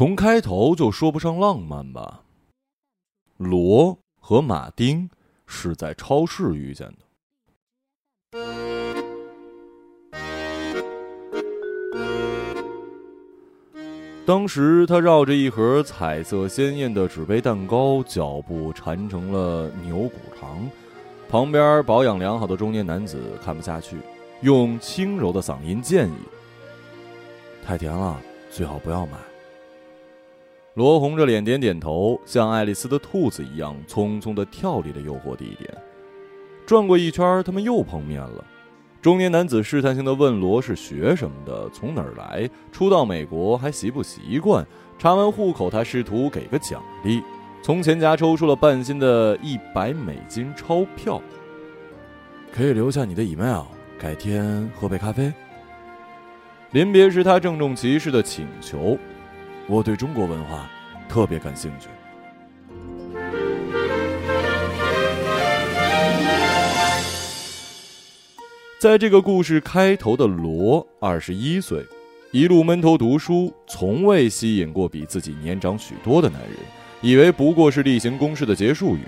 从开头就说不上浪漫吧。罗和马丁是在超市遇见的。当时他绕着一盒彩色鲜艳的纸杯蛋糕，脚步缠成了牛骨糖。旁边保养良好的中年男子看不下去，用轻柔的嗓音建议：“太甜了，最好不要买。”罗红着脸点点头，像爱丽丝的兔子一样匆匆的跳离了诱惑地点。转过一圈，他们又碰面了。中年男子试探性的问罗是学什么的，从哪儿来，初到美国还习不习惯。查完户口，他试图给个奖励，从钱夹抽出了半新的一百美金钞票。可以留下你的 email，改天喝杯咖啡。临别时，他郑重其事的请求。我对中国文化特别感兴趣。在这个故事开头的罗，二十一岁，一路闷头读书，从未吸引过比自己年长许多的男人，以为不过是例行公事的结束语。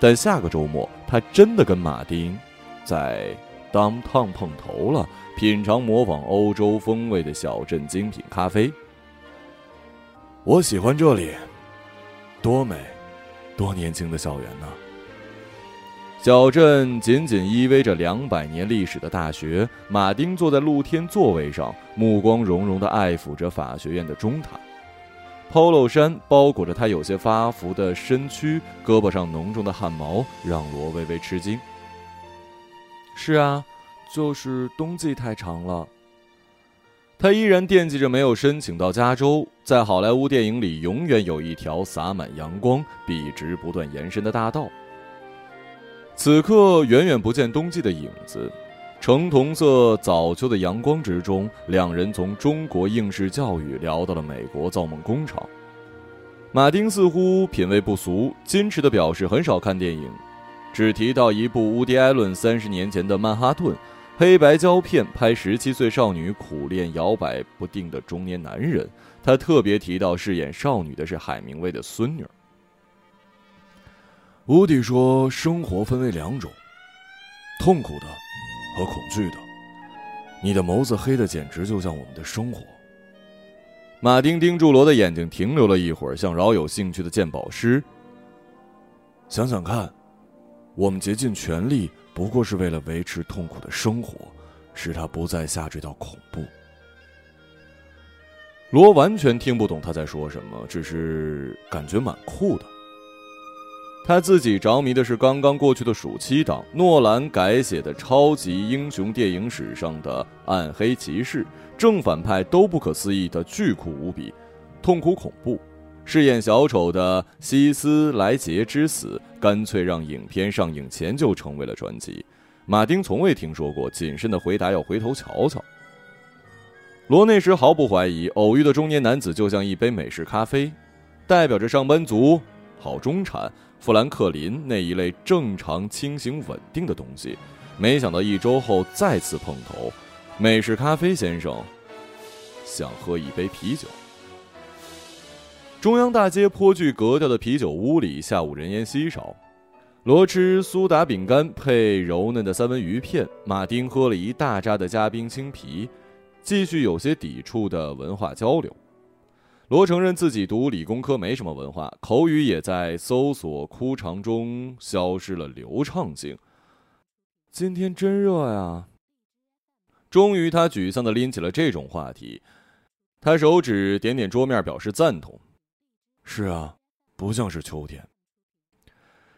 但下个周末，他真的跟马丁在当趟碰头了，品尝模仿欧洲风味的小镇精品咖啡。我喜欢这里，多美，多年轻的校园呢！小镇紧紧依偎着两百年历史的大学。马丁坐在露天座位上，目光融融的爱抚着法学院的钟塔。polo 衫包裹着他有些发福的身躯，胳膊上浓重的汗毛让罗微微吃惊。是啊，就是冬季太长了。他依然惦记着没有申请到加州。在好莱坞电影里，永远有一条洒满阳光、笔直不断延伸的大道。此刻，远远不见冬季的影子。橙铜色早秋的阳光之中，两人从中国应试教育聊到了美国造梦工厂。马丁似乎品味不俗，矜持的表示很少看电影，只提到一部乌迪·艾伦三十年前的《曼哈顿》。黑白胶片拍十七岁少女苦练摇摆不定的中年男人，他特别提到饰演少女的是海明威的孙女。乌迪说：“生活分为两种，痛苦的和恐惧的。你的眸子黑的简直就像我们的生活。”马丁盯住罗的眼睛，停留了一会儿，像饶有兴趣的鉴宝师。想想看，我们竭尽全力。不过是为了维持痛苦的生活，使他不再下坠到恐怖。罗完全听不懂他在说什么，只是感觉蛮酷的。他自己着迷的是刚刚过去的暑期档，诺兰改写的超级英雄电影史上的暗黑骑士，正反派都不可思议的巨酷无比，痛苦恐怖。饰演小丑的希斯莱杰之死，干脆让影片上映前就成为了传奇。马丁从未听说过，谨慎的回答：“要回头瞧瞧。”罗内时毫不怀疑，偶遇的中年男子就像一杯美式咖啡，代表着上班族、好中产、富兰克林那一类正常、清醒、稳定的东西。没想到一周后再次碰头，美式咖啡先生想喝一杯啤酒。中央大街颇具格调的啤酒屋里，下午人烟稀少。罗吃苏打饼干配柔嫩的三文鱼片，马丁喝了一大扎的加冰青啤，继续有些抵触的文化交流。罗承认自己读理工科没什么文化，口语也在搜索枯肠中消失了流畅性。今天真热呀！终于，他沮丧的拎起了这种话题，他手指点点桌面表示赞同。是啊，不像是秋天。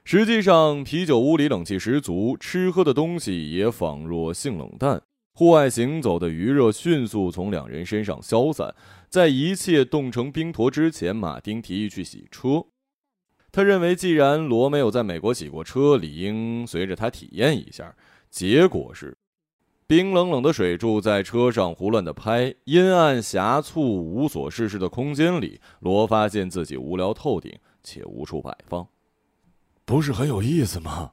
实际上，啤酒屋里冷气十足，吃喝的东西也仿若性冷淡。户外行走的余热迅速从两人身上消散，在一切冻成冰坨之前，马丁提议去洗车。他认为，既然罗没有在美国洗过车，理应随着他体验一下。结果是。冰冷冷的水柱在车上胡乱的拍，阴暗狭促、无所事事的空间里，罗发现自己无聊透顶，且无处摆放。不是很有意思吗？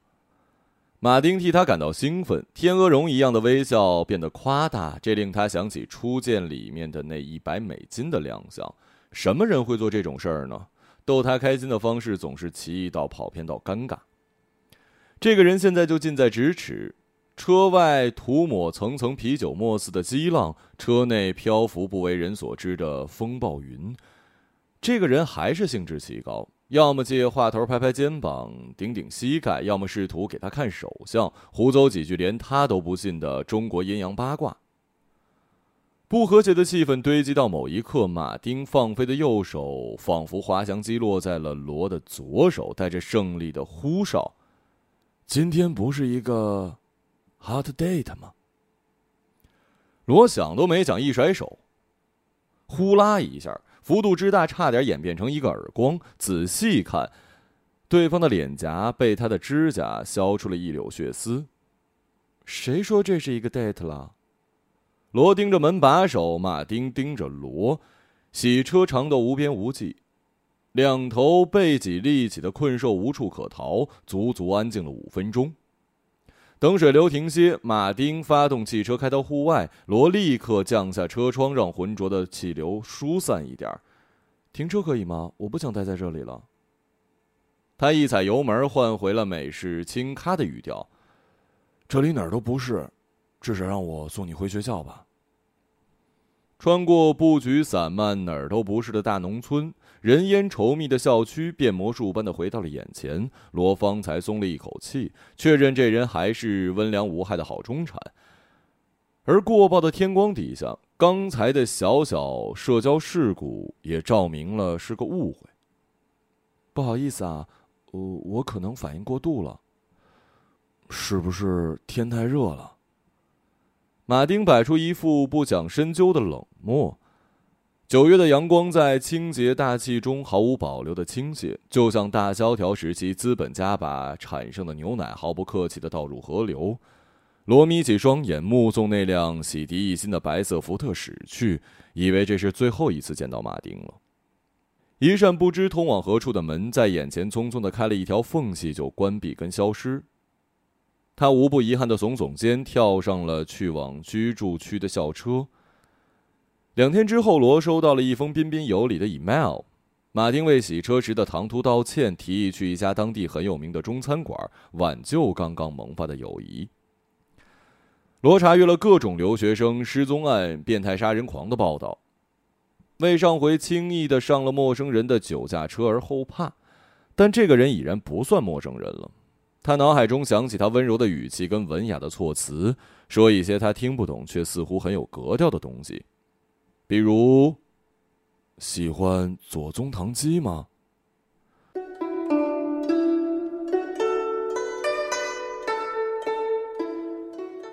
马丁替他感到兴奋，天鹅绒一样的微笑变得夸大，这令他想起初见里面的那一百美金的亮相。什么人会做这种事儿呢？逗他开心的方式总是奇异到跑偏到尴尬。这个人现在就近在咫尺，车外涂抹层层啤酒沫似的激浪，车内漂浮不为人所知的风暴云。这个人还是兴致极高。要么借话头拍拍肩膀、顶顶膝盖，要么试图给他看手相，胡诌几句连他都不信的中国阴阳八卦。不和谐的气氛堆积到某一刻，马丁放飞的右手仿佛滑翔机落在了罗的左手，带着胜利的呼哨。今天不是一个 hot date 吗？罗想都没想，一甩手，呼啦一下。幅度之大，差点演变成一个耳光。仔细看，对方的脸颊被他的指甲削出了一绺血丝。谁说这是一个 date 了？罗盯着门把手，马丁盯着罗，洗车长到无边无际，两头背脊立起的困兽无处可逃，足足安静了五分钟。等水流停歇，马丁发动汽车开到户外。罗立刻降下车窗，让浑浊的气流疏散一点停车可以吗？我不想待在这里了。他一踩油门，换回了美式轻咖的语调：“这里哪儿都不是，至少让我送你回学校吧。”穿过布局散漫、哪儿都不是的大农村。人烟稠密的校区，变魔术般的回到了眼前。罗芳才松了一口气，确认这人还是温良无害的好中产。而过曝的天光底下，刚才的小小社交事故也照明了是个误会。不好意思啊，我我可能反应过度了。是不是天太热了？马丁摆出一副不讲深究的冷漠。九月的阳光在清洁大气中毫无保留的倾泻，就像大萧条时期资本家把产生的牛奶毫不客气的倒入河流。罗眯起双眼，目送那辆洗涤一新的白色福特驶去，以为这是最后一次见到马丁了。一扇不知通往何处的门在眼前匆匆的开了一条缝隙，就关闭跟消失。他无不遗憾的耸耸肩，跳上了去往居住区的校车。两天之后，罗收到了一封彬彬有礼的 email。马丁为洗车时的唐突道歉，提议去一家当地很有名的中餐馆挽救刚刚萌发的友谊。罗查阅了各种留学生失踪案、变态杀人狂的报道，为上回轻易的上了陌生人的酒驾车而后怕，但这个人已然不算陌生人了。他脑海中想起他温柔的语气跟文雅的措辞，说一些他听不懂却似乎很有格调的东西。比如，喜欢左宗棠鸡吗？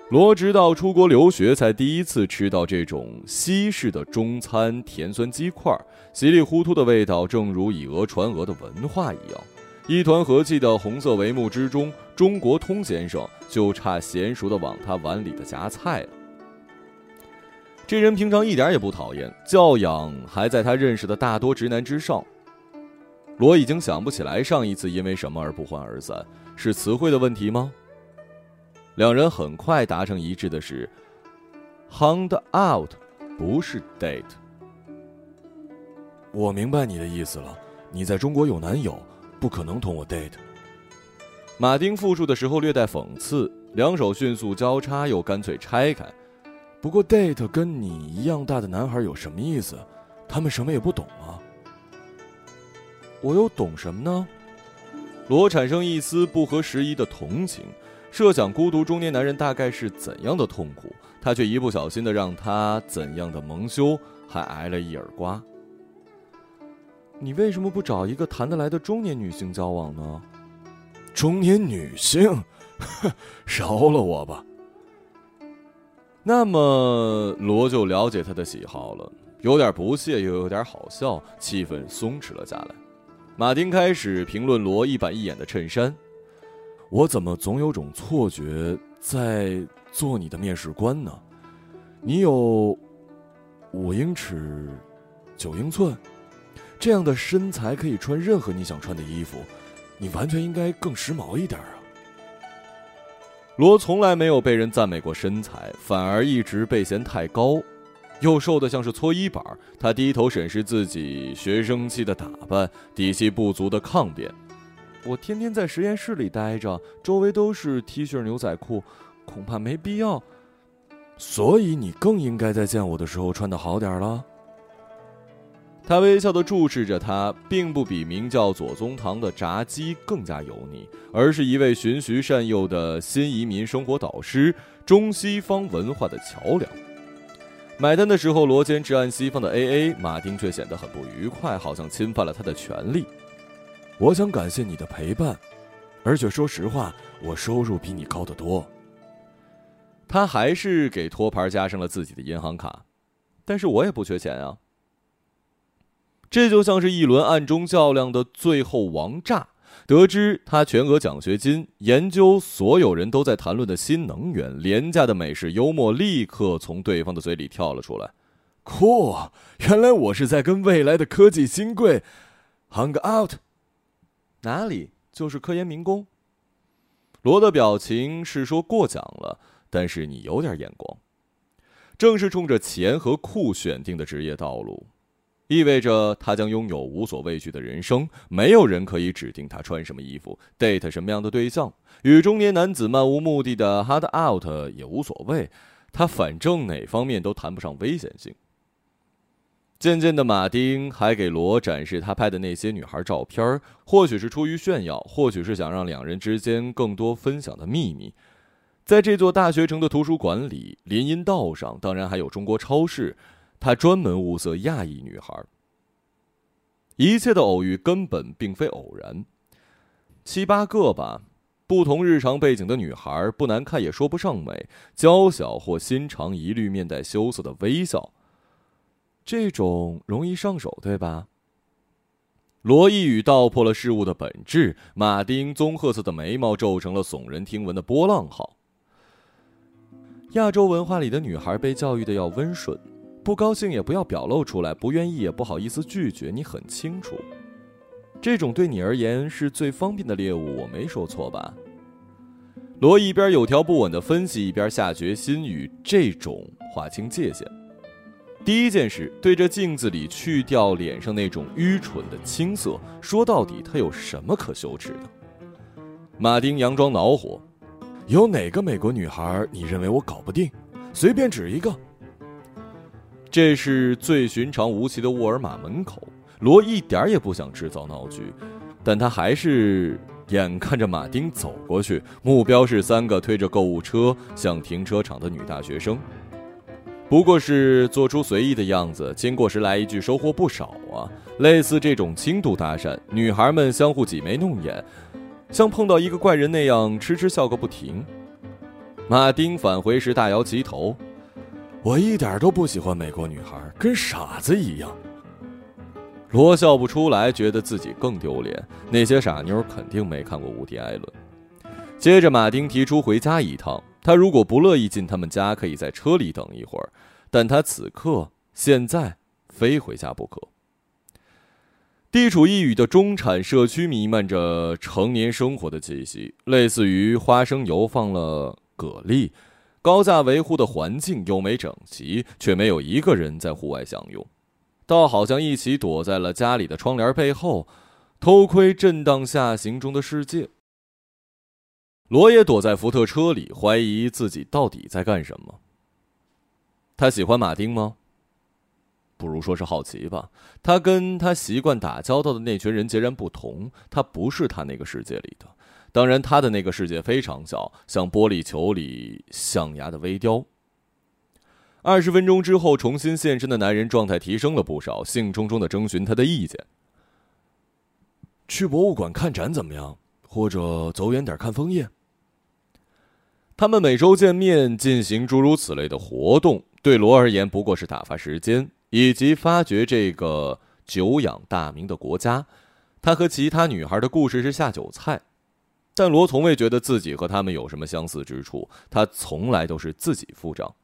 罗直到出国留学才第一次吃到这种西式的中餐甜酸鸡块，稀里糊涂的味道，正如以讹传讹的文化一样。一团和气的红色帷幕之中，中国通先生就差娴熟的往他碗里的夹菜了。这人平常一点也不讨厌，教养还在他认识的大多直男之上。罗已经想不起来上一次因为什么而不欢而散，是词汇的问题吗？两人很快达成一致的是，“hung out” 不是 “date”。我明白你的意思了，你在中国有男友，不可能同我 date。马丁复述的时候略带讽刺，两手迅速交叉，又干脆拆开。不过，date 跟你一样大的男孩有什么意思？他们什么也不懂吗？我又懂什么呢？罗产生一丝不合时宜的同情，设想孤独中年男人大概是怎样的痛苦，他却一不小心的让他怎样的蒙羞，还挨了一耳刮。你为什么不找一个谈得来的中年女性交往呢？中年女性，饶了我吧。那么罗就了解他的喜好了，有点不屑，又有点好笑，气氛松弛了下来。马丁开始评论罗一板一眼的衬衫。我怎么总有种错觉在做你的面试官呢？你有五英尺九英寸，这样的身材可以穿任何你想穿的衣服，你完全应该更时髦一点啊。罗从来没有被人赞美过身材，反而一直被嫌太高。又瘦得像是搓衣板。他低头审视自己学生气的打扮，底气不足的抗辩：“我天天在实验室里待着，周围都是 T 恤牛仔裤，恐怕没必要。所以你更应该在见我的时候穿的好点了。”他微笑地注视着他，并不比名叫左宗棠的炸鸡更加油腻，而是一位循循善诱的新移民生活导师，中西方文化的桥梁。买单的时候，罗坚持按西方的 A A，马丁却显得很不愉快，好像侵犯了他的权利。我想感谢你的陪伴，而且说实话，我收入比你高得多。他还是给托盘加上了自己的银行卡，但是我也不缺钱啊。这就像是一轮暗中较量的最后王炸。得知他全额奖学金，研究所有人都在谈论的新能源，廉价的美式幽默立刻从对方的嘴里跳了出来。酷，原来我是在跟未来的科技新贵 hang out。哪里？就是科研民工。罗的表情是说过奖了，但是你有点眼光。正是冲着钱和酷选定的职业道路。意味着他将拥有无所畏惧的人生，没有人可以指定他穿什么衣服，date 什么样的对象，与中年男子漫无目的的 hard out 也无所谓，他反正哪方面都谈不上危险性。渐渐的，马丁还给罗展示他拍的那些女孩照片，或许是出于炫耀，或许是想让两人之间更多分享的秘密。在这座大学城的图书馆里，林荫道上，当然还有中国超市。他专门物色亚裔女孩。一切的偶遇根本并非偶然，七八个吧，不同日常背景的女孩，不难看也说不上美，娇小或心长，一律面带羞涩的微笑。这种容易上手，对吧？罗一语道破了事物的本质。马丁棕褐色的眉毛皱成了耸人听闻的波浪号。亚洲文化里的女孩被教育的要温顺。不高兴也不要表露出来，不愿意也不好意思拒绝。你很清楚，这种对你而言是最方便的猎物，我没说错吧？罗一边有条不紊的分析，一边下决心与这种划清界限。第一件事，对着镜子里去掉脸上那种愚蠢的青涩。说到底，他有什么可羞耻的？马丁佯装恼火：“有哪个美国女孩你认为我搞不定？随便指一个。”这是最寻常无奇的沃尔玛门口，罗一点也不想制造闹剧，但他还是眼看着马丁走过去，目标是三个推着购物车向停车场的女大学生。不过是做出随意的样子，经过时来一句收获不少啊！类似这种轻度搭讪，女孩们相互挤眉弄眼，像碰到一个怪人那样痴痴笑个不停。马丁返回时大摇其头。我一点都不喜欢美国女孩，跟傻子一样。罗笑不出来，觉得自己更丢脸。那些傻妞肯定没看过《无敌艾伦》。接着，马丁提出回家一趟。他如果不乐意进他们家，可以在车里等一会儿。但他此刻现在非回家不可。地处一隅的中产社区弥漫着成年生活的气息，类似于花生油放了蛤蜊。高价维护的环境优美整齐，却没有一个人在户外享用，倒好像一起躲在了家里的窗帘背后，偷窥震荡下行中的世界。罗也躲在福特车里，怀疑自己到底在干什么。他喜欢马丁吗？不如说是好奇吧。他跟他习惯打交道的那群人截然不同，他不是他那个世界里的。当然，他的那个世界非常小，像玻璃球里象牙的微雕。二十分钟之后，重新现身的男人状态提升了不少，兴冲冲的征询他的意见。去博物馆看展怎么样？或者走远点看枫叶？他们每周见面，进行诸如此类的活动，对罗而言不过是打发时间，以及发掘这个久仰大名的国家。他和其他女孩的故事是下酒菜。但罗从未觉得自己和他们有什么相似之处，他从来都是自己付账。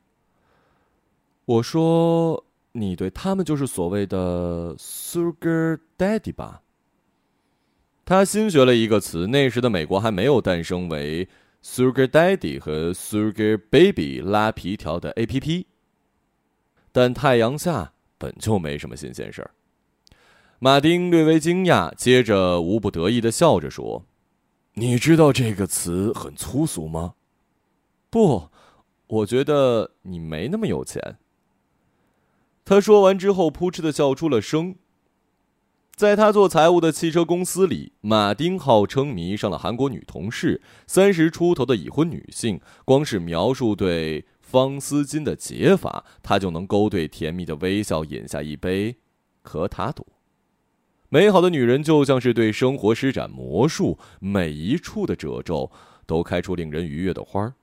我说：“你对他们就是所谓的 ‘sugar daddy’ 吧？”他新学了一个词，那时的美国还没有诞生为 “sugar daddy” 和 “sugar baby” 拉皮条的 A P P。但太阳下本就没什么新鲜事儿。马丁略微惊讶，接着无不得意的笑着说：“你知道这个词很粗俗吗？”“不，我觉得你没那么有钱。”他说完之后，扑哧的笑出了声。在他做财务的汽车公司里，马丁号称迷上了韩国女同事，三十出头的已婚女性，光是描述对方丝巾的解法，他就能勾兑甜蜜的微笑，饮下一杯可塔朵。美好的女人就像是对生活施展魔术，每一处的褶皱都开出令人愉悦的花儿。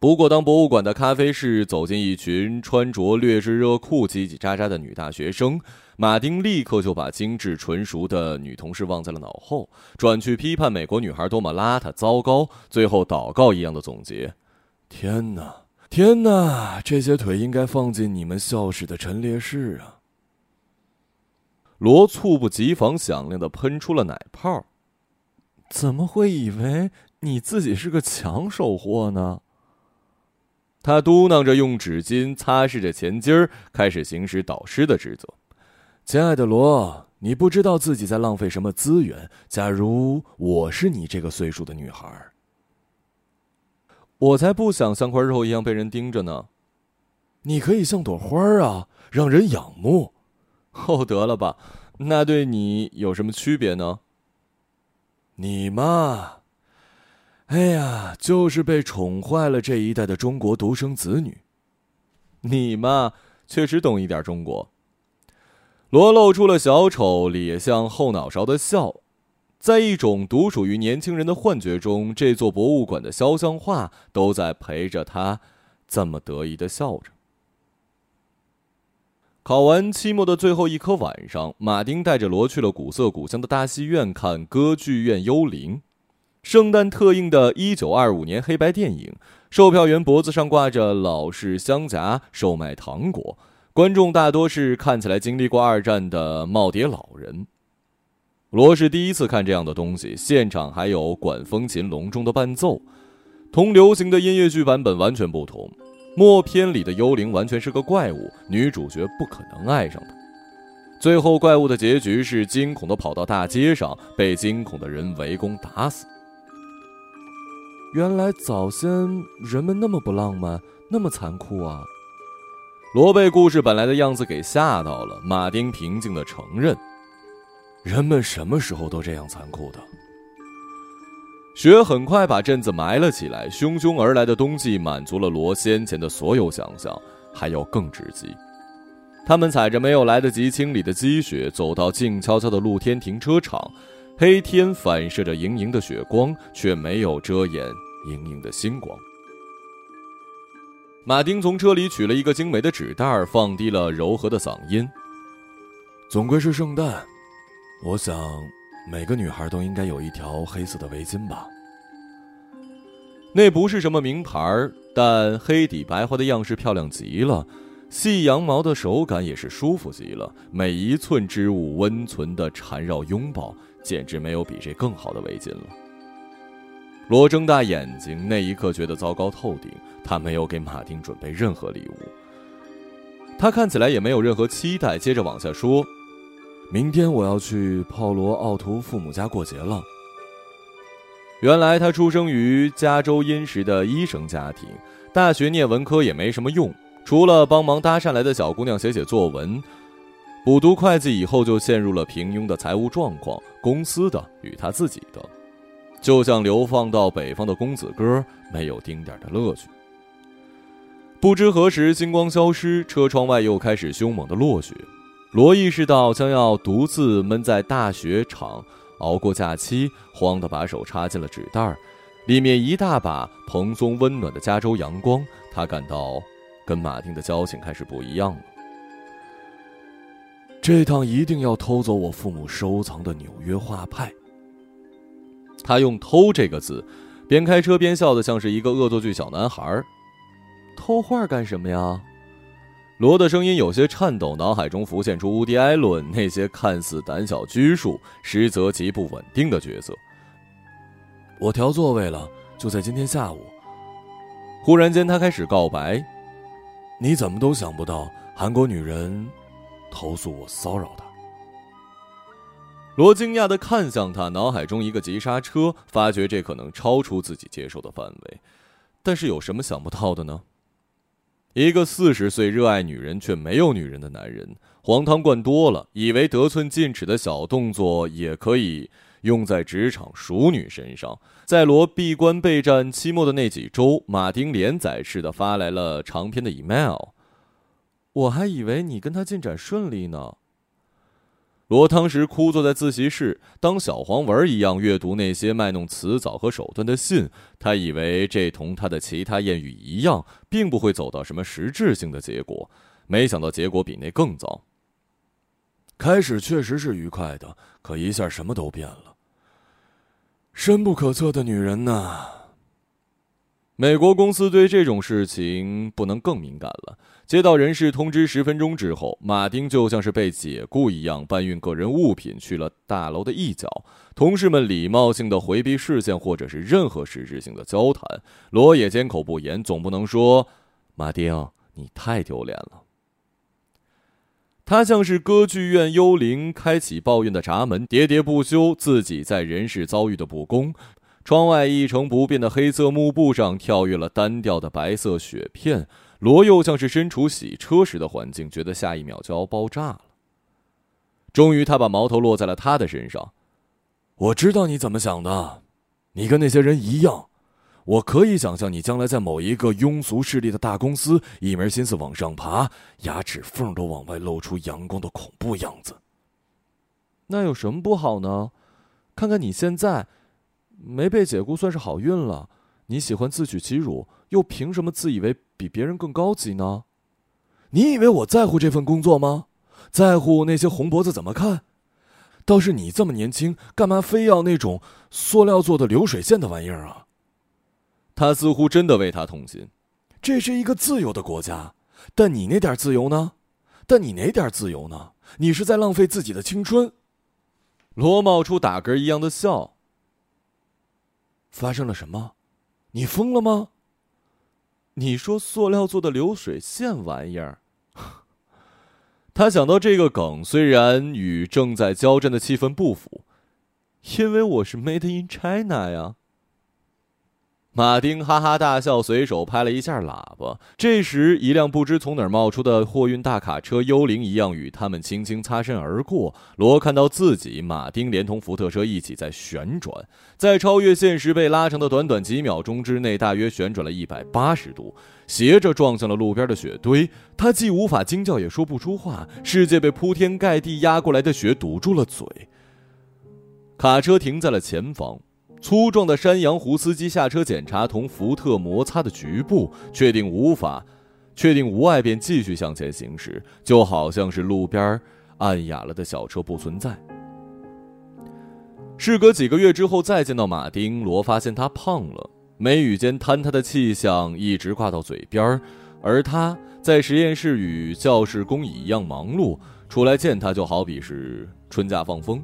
不过，当博物馆的咖啡室走进一群穿着劣质热裤、叽叽喳喳的女大学生，马丁立刻就把精致纯熟的女同事忘在了脑后，转去批判美国女孩多么邋遢糟糕，最后祷告一样的总结：“天哪，天哪，这些腿应该放进你们校史的陈列室啊！”罗猝不及防、响亮的喷出了奶泡。怎么会以为你自己是个抢手货呢？他嘟囔着，用纸巾擦拭着前襟儿，开始行使导师的职责。亲爱的罗，你不知道自己在浪费什么资源。假如我是你这个岁数的女孩，我才不想像块肉一样被人盯着呢。你可以像朵花啊，让人仰慕。哦，得了吧，那对你有什么区别呢？你嘛，哎呀，就是被宠坏了这一代的中国独生子女。你嘛，确实懂一点中国。罗露出了小丑咧向后脑勺的笑，在一种独属于年轻人的幻觉中，这座博物馆的肖像画都在陪着他，这么得意的笑着。考完期末的最后一科晚上，马丁带着罗去了古色古香的大戏院看《歌剧院幽灵》，圣诞特映的1925年黑白电影。售票员脖子上挂着老式香夹，售卖糖果。观众大多是看起来经历过二战的耄耋老人。罗是第一次看这样的东西，现场还有管风琴隆重的伴奏，同流行的音乐剧版本完全不同。默片里的幽灵完全是个怪物，女主角不可能爱上他。最后，怪物的结局是惊恐的跑到大街上，被惊恐的人围攻打死。原来早先人们那么不浪漫，那么残酷啊！罗被故事本来的样子给吓到了。马丁平静的承认：人们什么时候都这样残酷的。雪很快把镇子埋了起来，汹汹而来的冬季满足了罗先前的所有想象，还要更直击。他们踩着没有来得及清理的积雪，走到静悄悄的露天停车场，黑天反射着莹莹的雪光，却没有遮掩莹莹的星光。马丁从车里取了一个精美的纸袋，放低了柔和的嗓音：“总归是圣诞，我想。”每个女孩都应该有一条黑色的围巾吧？那不是什么名牌，但黑底白花的样式漂亮极了，细羊毛的手感也是舒服极了，每一寸织物温存的缠绕拥抱，简直没有比这更好的围巾了。罗睁大眼睛，那一刻觉得糟糕透顶。他没有给马丁准备任何礼物，他看起来也没有任何期待。接着往下说。明天我要去炮罗奥图父母家过节了。原来他出生于加州殷实的医生家庭，大学念文科也没什么用，除了帮忙搭讪来的小姑娘写写作文，补读会计以后就陷入了平庸的财务状况，公司的与他自己的，就像流放到北方的公子哥，没有丁点的乐趣。不知何时星光消失，车窗外又开始凶猛的落雪。罗意识到将要独自闷在大雪场熬过假期，慌得把手插进了纸袋儿，里面一大把蓬松温暖的加州阳光。他感到跟马丁的交情开始不一样了。这趟一定要偷走我父母收藏的纽约画派。他用“偷”这个字，边开车边笑的像是一个恶作剧小男孩。偷画干什么呀？罗的声音有些颤抖，脑海中浮现出乌迪·艾伦那些看似胆小拘束，实则极不稳定的角色。我调座位了，就在今天下午。忽然间，他开始告白：“你怎么都想不到韩国女人投诉我骚扰她？罗惊讶的看向他，脑海中一个急刹车，发觉这可能超出自己接受的范围。但是有什么想不到的呢？一个四十岁热爱女人却没有女人的男人，黄汤灌多了，以为得寸进尺的小动作也可以用在职场熟女身上。在罗闭关备战期末的那几周，马丁连载似的发来了长篇的 email。我还以为你跟他进展顺利呢。罗当时枯坐在自习室，当小黄文一样阅读那些卖弄辞藻和手段的信。他以为这同他的其他艳语一样，并不会走到什么实质性的结果。没想到结果比那更糟。开始确实是愉快的，可一下什么都变了。深不可测的女人呐！美国公司对这种事情不能更敏感了。接到人事通知十分钟之后，马丁就像是被解雇一样，搬运个人物品去了大楼的一角。同事们礼貌性的回避视线，或者是任何实质性的交谈。罗也缄口不言，总不能说：“马丁，你太丢脸了。”他像是歌剧院幽灵，开启抱怨的闸门，喋喋不休自己在人世遭遇的不公。窗外一成不变的黑色幕布上跳跃了单调的白色雪片，罗又像是身处洗车时的环境，觉得下一秒就要爆炸了。终于，他把矛头落在了他的身上。我知道你怎么想的，你跟那些人一样。我可以想象你将来在某一个庸俗势力的大公司，一门心思往上爬，牙齿缝都往外露出阳光的恐怖样子。那有什么不好呢？看看你现在。没被解雇算是好运了。你喜欢自取其辱，又凭什么自以为比别人更高级呢？你以为我在乎这份工作吗？在乎那些红脖子怎么看？倒是你这么年轻，干嘛非要那种塑料做的流水线的玩意儿啊？他似乎真的为他痛心。这是一个自由的国家，但你那点自由呢？但你哪点自由呢？你是在浪费自己的青春。罗冒出打嗝一样的笑。发生了什么？你疯了吗？你说塑料做的流水线玩意儿？他想到这个梗，虽然与正在交战的气氛不符，因为我是 Made in China 呀。马丁哈哈大笑，随手拍了一下喇叭。这时，一辆不知从哪儿冒出的货运大卡车，幽灵一样与他们轻轻擦身而过。罗看到自己，马丁连同福特车一起在旋转，在超越现实被拉长的短短几秒钟之内，大约旋转了一百八十度，斜着撞向了路边的雪堆。他既无法惊叫，也说不出话。世界被铺天盖地压过来的雪堵住了嘴。卡车停在了前方。粗壮的山羊胡司机下车检查同福特摩擦的局部，确定无法，确定无碍，便继续向前行驶，就好像是路边暗哑了的小车不存在。事隔几个月之后再见到马丁，罗发现他胖了，眉宇间坍塌的气象一直挂到嘴边而他在实验室与教室工蚁一样忙碌，出来见他就好比是春假放风。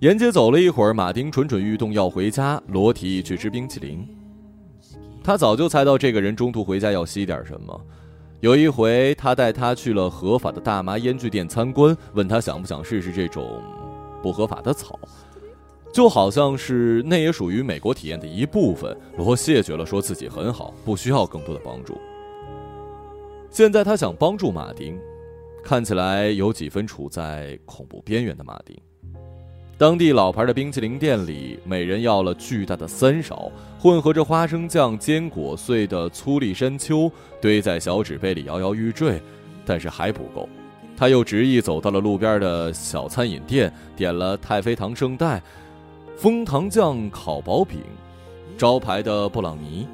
沿街走了一会儿，马丁蠢蠢欲动要回家。罗提议去吃冰淇淋。他早就猜到这个人中途回家要吸点什么。有一回，他带他去了合法的大麻烟具店参观，问他想不想试试这种不合法的草，就好像是那也属于美国体验的一部分。罗谢绝了，说自己很好，不需要更多的帮助。现在他想帮助马丁，看起来有几分处在恐怖边缘的马丁。当地老牌的冰淇淋店里，每人要了巨大的三勺，混合着花生酱、坚果碎的粗粒山丘，堆在小纸杯里摇摇欲坠，但是还不够。他又执意走到了路边的小餐饮店，点了太妃糖圣代、枫糖酱烤薄饼、招牌的布朗尼。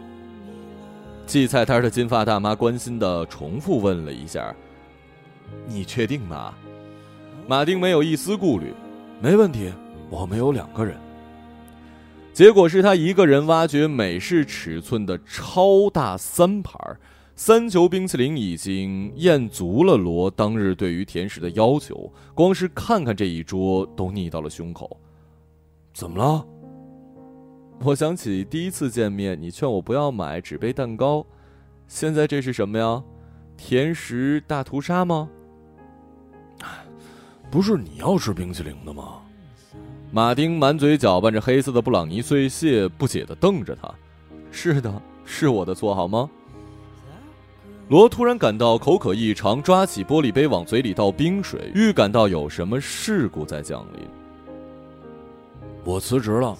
荠菜摊的金发大妈关心的重复问了一下：“你确定吗？”马丁没有一丝顾虑。没问题，我们有两个人。结果是他一个人挖掘美式尺寸的超大三盘三球冰淇淋，已经验足了罗当日对于甜食的要求。光是看看这一桌都腻到了胸口。怎么了？我想起第一次见面，你劝我不要买纸杯蛋糕，现在这是什么呀？甜食大屠杀吗？不是你要吃冰淇淋的吗？马丁满嘴搅拌着黑色的布朗尼碎屑，不解的瞪着他。是的，是我的错，好吗？罗突然感到口渴异常，抓起玻璃杯往嘴里倒冰水，预感到有什么事故在降临。我辞职了。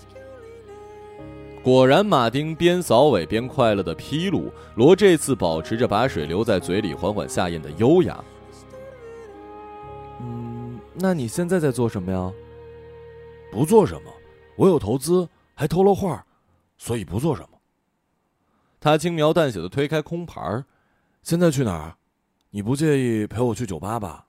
果然，马丁边扫尾边快乐的披露，罗这次保持着把水留在嘴里缓缓下咽的优雅。嗯，那你现在在做什么呀？不做什么，我有投资，还偷了画，所以不做什么。他轻描淡写的推开空盘儿。现在去哪儿？你不介意陪我去酒吧吧？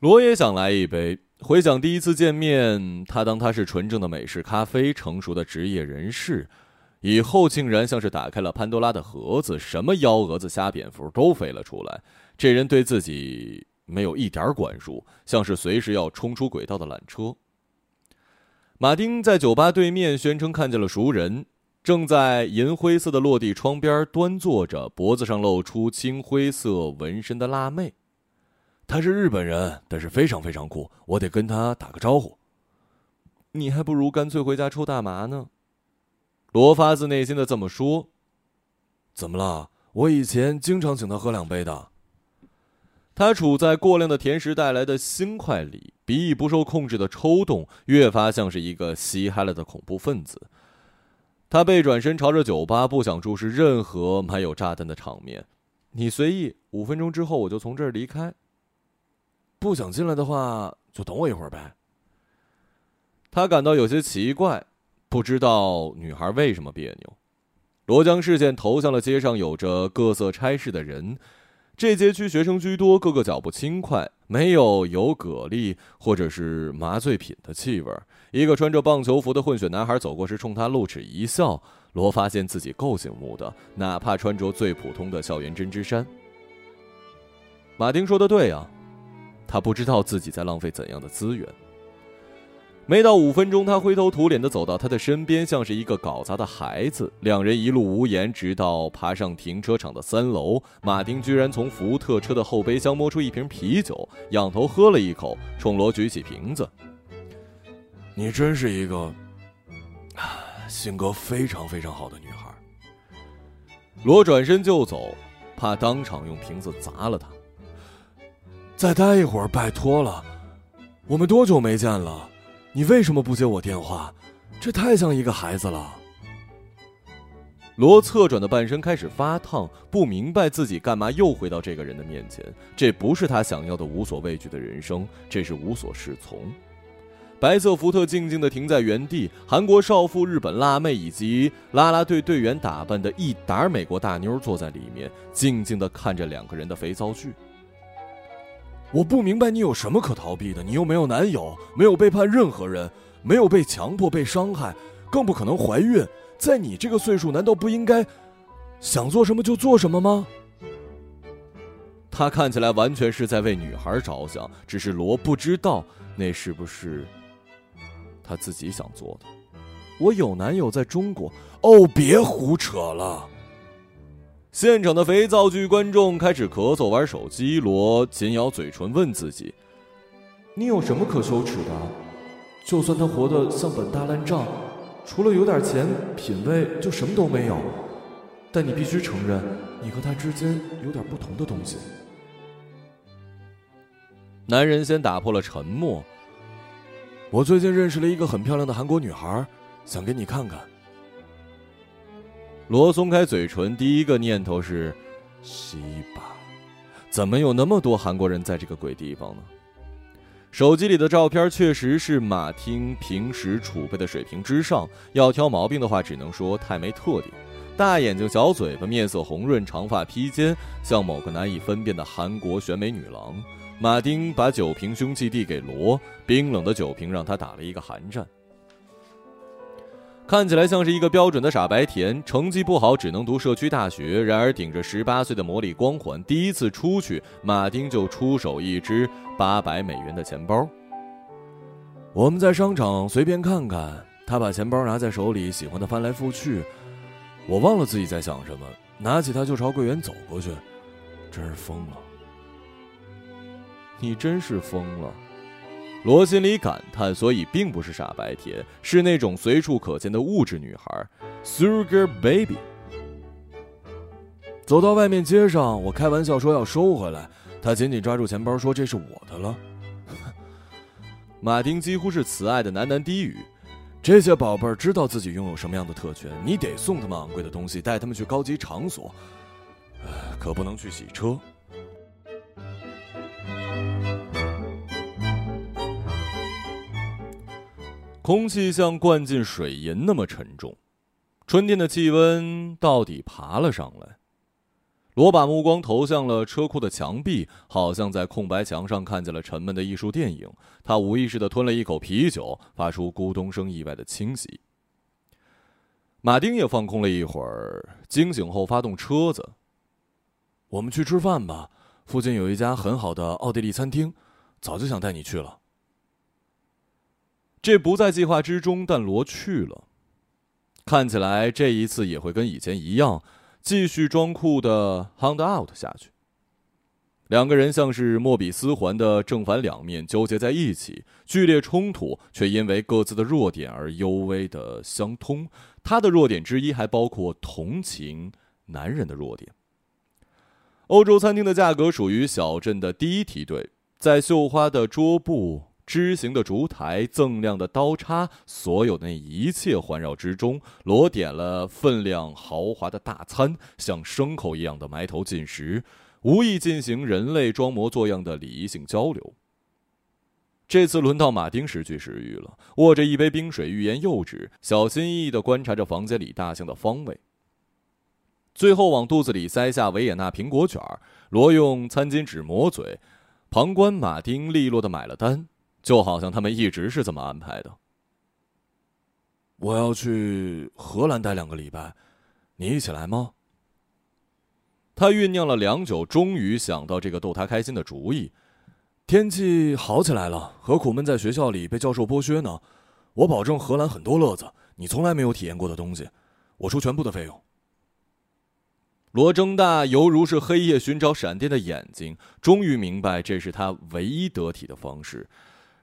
罗也想来一杯。回想第一次见面，他当他是纯正的美式咖啡，成熟的职业人士。以后竟然像是打开了潘多拉的盒子，什么幺蛾子、瞎蝙蝠都飞了出来。这人对自己没有一点管束，像是随时要冲出轨道的缆车。马丁在酒吧对面宣称看见了熟人。正在银灰色的落地窗边端坐着，脖子上露出青灰色纹身的辣妹。他是日本人，但是非常非常酷，我得跟他打个招呼。你还不如干脆回家抽大麻呢。罗发自内心的这么说。怎么了？我以前经常请他喝两杯的。他处在过量的甜食带来的心快里，鼻翼不受控制的抽动，越发像是一个吸嗨了的恐怖分子。他背转身朝着酒吧，不想注视任何埋有炸弹的场面。你随意，五分钟之后我就从这儿离开。不想进来的话，就等我一会儿呗。他感到有些奇怪，不知道女孩为什么别扭。罗将视线投向了街上有着各色差事的人。这街区学生居多，个个脚步轻快，没有有蛤蜊或者是麻醉品的气味。一个穿着棒球服的混血男孩走过时，冲他露齿一笑。罗发现自己够醒目的，哪怕穿着最普通的校园针织衫。马丁说的对啊，他不知道自己在浪费怎样的资源。没到五分钟，他灰头土脸的走到他的身边，像是一个搞砸的孩子。两人一路无言，直到爬上停车场的三楼。马丁居然从福特车的后备箱摸出一瓶啤酒，仰头喝了一口，冲罗举起瓶子：“你真是一个性格非常非常好的女孩。”罗转身就走，怕当场用瓶子砸了他。再待一会儿，拜托了，我们多久没见了？你为什么不接我电话？这太像一个孩子了。罗侧转的半身开始发烫，不明白自己干嘛又回到这个人的面前。这不是他想要的无所畏惧的人生，这是无所适从。白色福特静静的停在原地，韩国少妇、日本辣妹以及啦啦队队员打扮的一打美国大妞坐在里面，静静的看着两个人的肥皂剧。我不明白你有什么可逃避的？你又没有男友，没有背叛任何人，没有被强迫、被伤害，更不可能怀孕。在你这个岁数，难道不应该想做什么就做什么吗？他看起来完全是在为女孩着想，只是罗不知道那是不是他自己想做的。我有男友在中国。哦，别胡扯了。现场的肥皂剧观众开始咳嗽、玩手机。罗紧咬嘴唇，问自己：“你有什么可羞耻的？就算他活得像本大烂账，除了有点钱、品味，就什么都没有。但你必须承认，你和他之间有点不同的东西。”男人先打破了沉默：“我最近认识了一个很漂亮的韩国女孩，想给你看看。”罗松开嘴唇，第一个念头是：西巴，怎么有那么多韩国人在这个鬼地方呢？手机里的照片确实是马汀平时储备的水平之上，要挑毛病的话，只能说太没特点。大眼睛、小嘴巴，面色红润，长发披肩，像某个难以分辨的韩国选美女郎。马丁把酒瓶凶器递给罗，冰冷的酒瓶让他打了一个寒战。看起来像是一个标准的傻白甜，成绩不好，只能读社区大学。然而，顶着十八岁的魔力光环，第一次出去，马丁就出手一只八百美元的钱包。我们在商场随便看看，他把钱包拿在手里，喜欢的翻来覆去。我忘了自己在想什么，拿起它就朝柜员走过去，真是疯了。你真是疯了，罗心里感叹。所以并不是傻白甜，是那种随处可见的物质女孩，Sugar Baby。走到外面街上，我开玩笑说要收回来，他紧紧抓住钱包说这是我的了。马丁几乎是慈爱的喃喃低语：“这些宝贝儿知道自己拥有什么样的特权，你得送他们昂贵的东西，带他们去高级场所，可不能去洗车。”空气像灌进水银那么沉重，春天的气温到底爬了上来。罗把目光投向了车库的墙壁，好像在空白墙上看见了沉闷的艺术电影。他无意识的吞了一口啤酒，发出咕咚声，意外的清晰。马丁也放空了一会儿，惊醒后发动车子。我们去吃饭吧，附近有一家很好的奥地利餐厅，早就想带你去了。这不在计划之中，但罗去了。看起来这一次也会跟以前一样，继续装酷的 hunt out 下去。两个人像是莫比斯环的正反两面纠结在一起，剧烈冲突，却因为各自的弱点而幽微的相通。他的弱点之一还包括同情男人的弱点。欧洲餐厅的价格属于小镇的第一梯队，在绣花的桌布。枝形的烛台，锃亮的刀叉，所有的那一切环绕之中，罗点了分量豪华的大餐，像牲口一样的埋头进食，无意进行人类装模作样的礼仪性交流。这次轮到马丁失去食欲了，握着一杯冰水，欲言又止，小心翼翼地观察着房间里大象的方位。最后往肚子里塞下维也纳苹果卷儿，罗用餐巾纸抹嘴，旁观马丁利落地买了单。就好像他们一直是这么安排的。我要去荷兰待两个礼拜，你一起来吗？他酝酿了良久，终于想到这个逗他开心的主意。天气好起来了，何苦闷在学校里被教授剥削呢？我保证荷兰很多乐子，你从来没有体验过的东西，我出全部的费用。罗睁大犹如是黑夜寻找闪电的眼睛，终于明白这是他唯一得体的方式。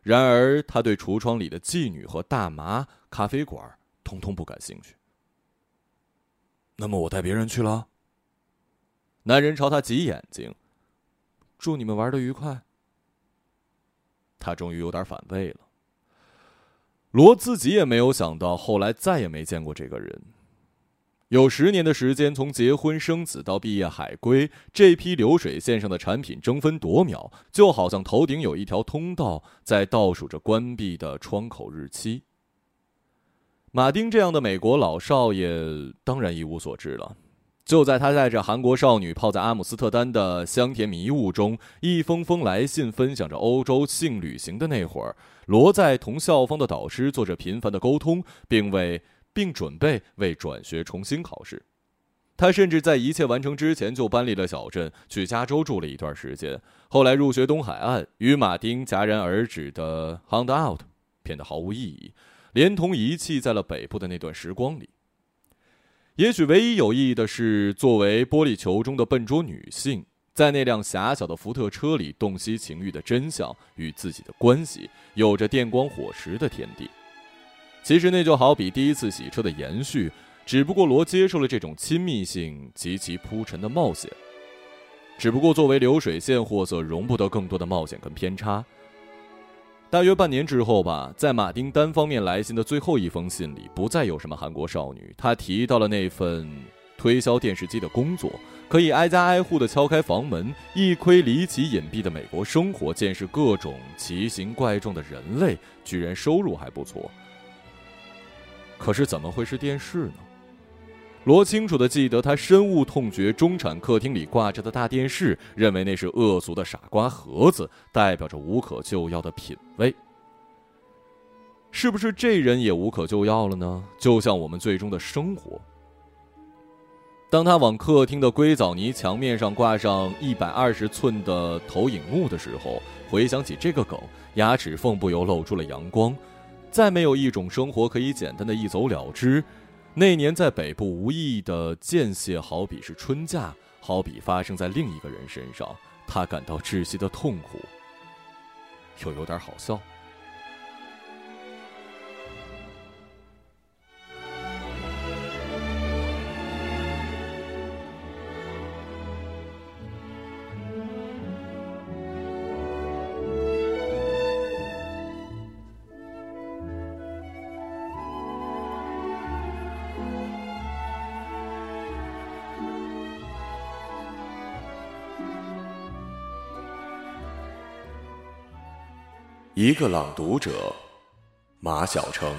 然而，他对橱窗里的妓女和大麻咖啡馆通通不感兴趣。那么，我带别人去了。男人朝他挤眼睛，祝你们玩的愉快。他终于有点反胃了。罗自己也没有想到，后来再也没见过这个人。有十年的时间，从结婚生子到毕业海归，这批流水线上的产品争分夺秒，就好像头顶有一条通道在倒数着关闭的窗口日期。马丁这样的美国老少爷当然一无所知了。就在他带着韩国少女泡在阿姆斯特丹的香甜迷雾中，一封封来信分享着欧洲性旅行的那会儿，罗在同校方的导师做着频繁的沟通，并为。并准备为转学重新考试，他甚至在一切完成之前就搬离了小镇，去加州住了一段时间。后来入学东海岸，与马丁戛然而止的 hunt out 变得毫无意义，连同遗弃在了北部的那段时光里。也许唯一有意义的是，作为玻璃球中的笨拙女性，在那辆狭小的福特车里洞悉情欲的真相与自己的关系，有着电光火石的天地。其实那就好比第一次洗车的延续，只不过罗接受了这种亲密性极其铺陈的冒险。只不过作为流水线货色，容不得更多的冒险跟偏差。大约半年之后吧，在马丁单方面来信的最后一封信里，不再有什么韩国少女，他提到了那份推销电视机的工作，可以挨家挨户的敲开房门，一窥离奇隐蔽的美国生活，见识各种奇形怪状的人类，居然收入还不错。可是怎么会是电视呢？罗清楚的记得，他深恶痛绝中产客厅里挂着的大电视，认为那是恶俗的傻瓜盒子，代表着无可救药的品味。是不是这人也无可救药了呢？就像我们最终的生活。当他往客厅的硅藻泥墙面上挂上一百二十寸的投影幕的时候，回想起这个梗，牙齿缝不由露出了阳光。再没有一种生活可以简单的一走了之，那年在北部无意的间歇，好比是春假，好比发生在另一个人身上，他感到窒息的痛苦，又有点好笑。一个朗读者，马晓成。